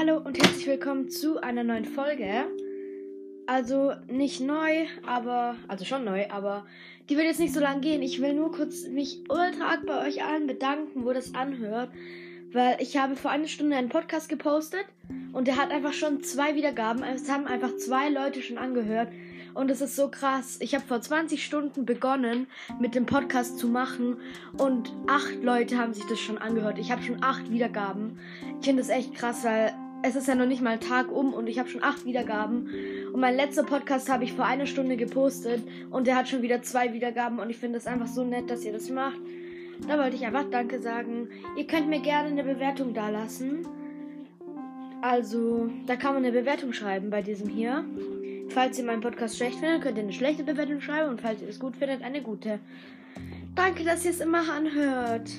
und herzlich willkommen zu einer neuen Folge. Also nicht neu, aber also schon neu, aber die wird jetzt nicht so lang gehen. Ich will nur kurz mich ultra arg bei euch allen bedanken, wo das anhört, weil ich habe vor einer Stunde einen Podcast gepostet und der hat einfach schon zwei Wiedergaben. Es haben einfach zwei Leute schon angehört und es ist so krass. Ich habe vor 20 Stunden begonnen, mit dem Podcast zu machen. Und acht Leute haben sich das schon angehört. Ich habe schon acht Wiedergaben. Ich finde das echt krass, weil es ist ja noch nicht mal Tag um und ich habe schon acht Wiedergaben. Und mein letzter Podcast habe ich vor einer Stunde gepostet und der hat schon wieder zwei Wiedergaben. Und ich finde es einfach so nett, dass ihr das macht. Da wollte ich einfach Danke sagen. Ihr könnt mir gerne eine Bewertung dalassen. Also, da kann man eine Bewertung schreiben bei diesem hier. Falls ihr meinen Podcast schlecht findet, könnt ihr eine schlechte Bewertung schreiben und falls ihr es gut findet, eine gute. Danke, dass ihr es immer anhört.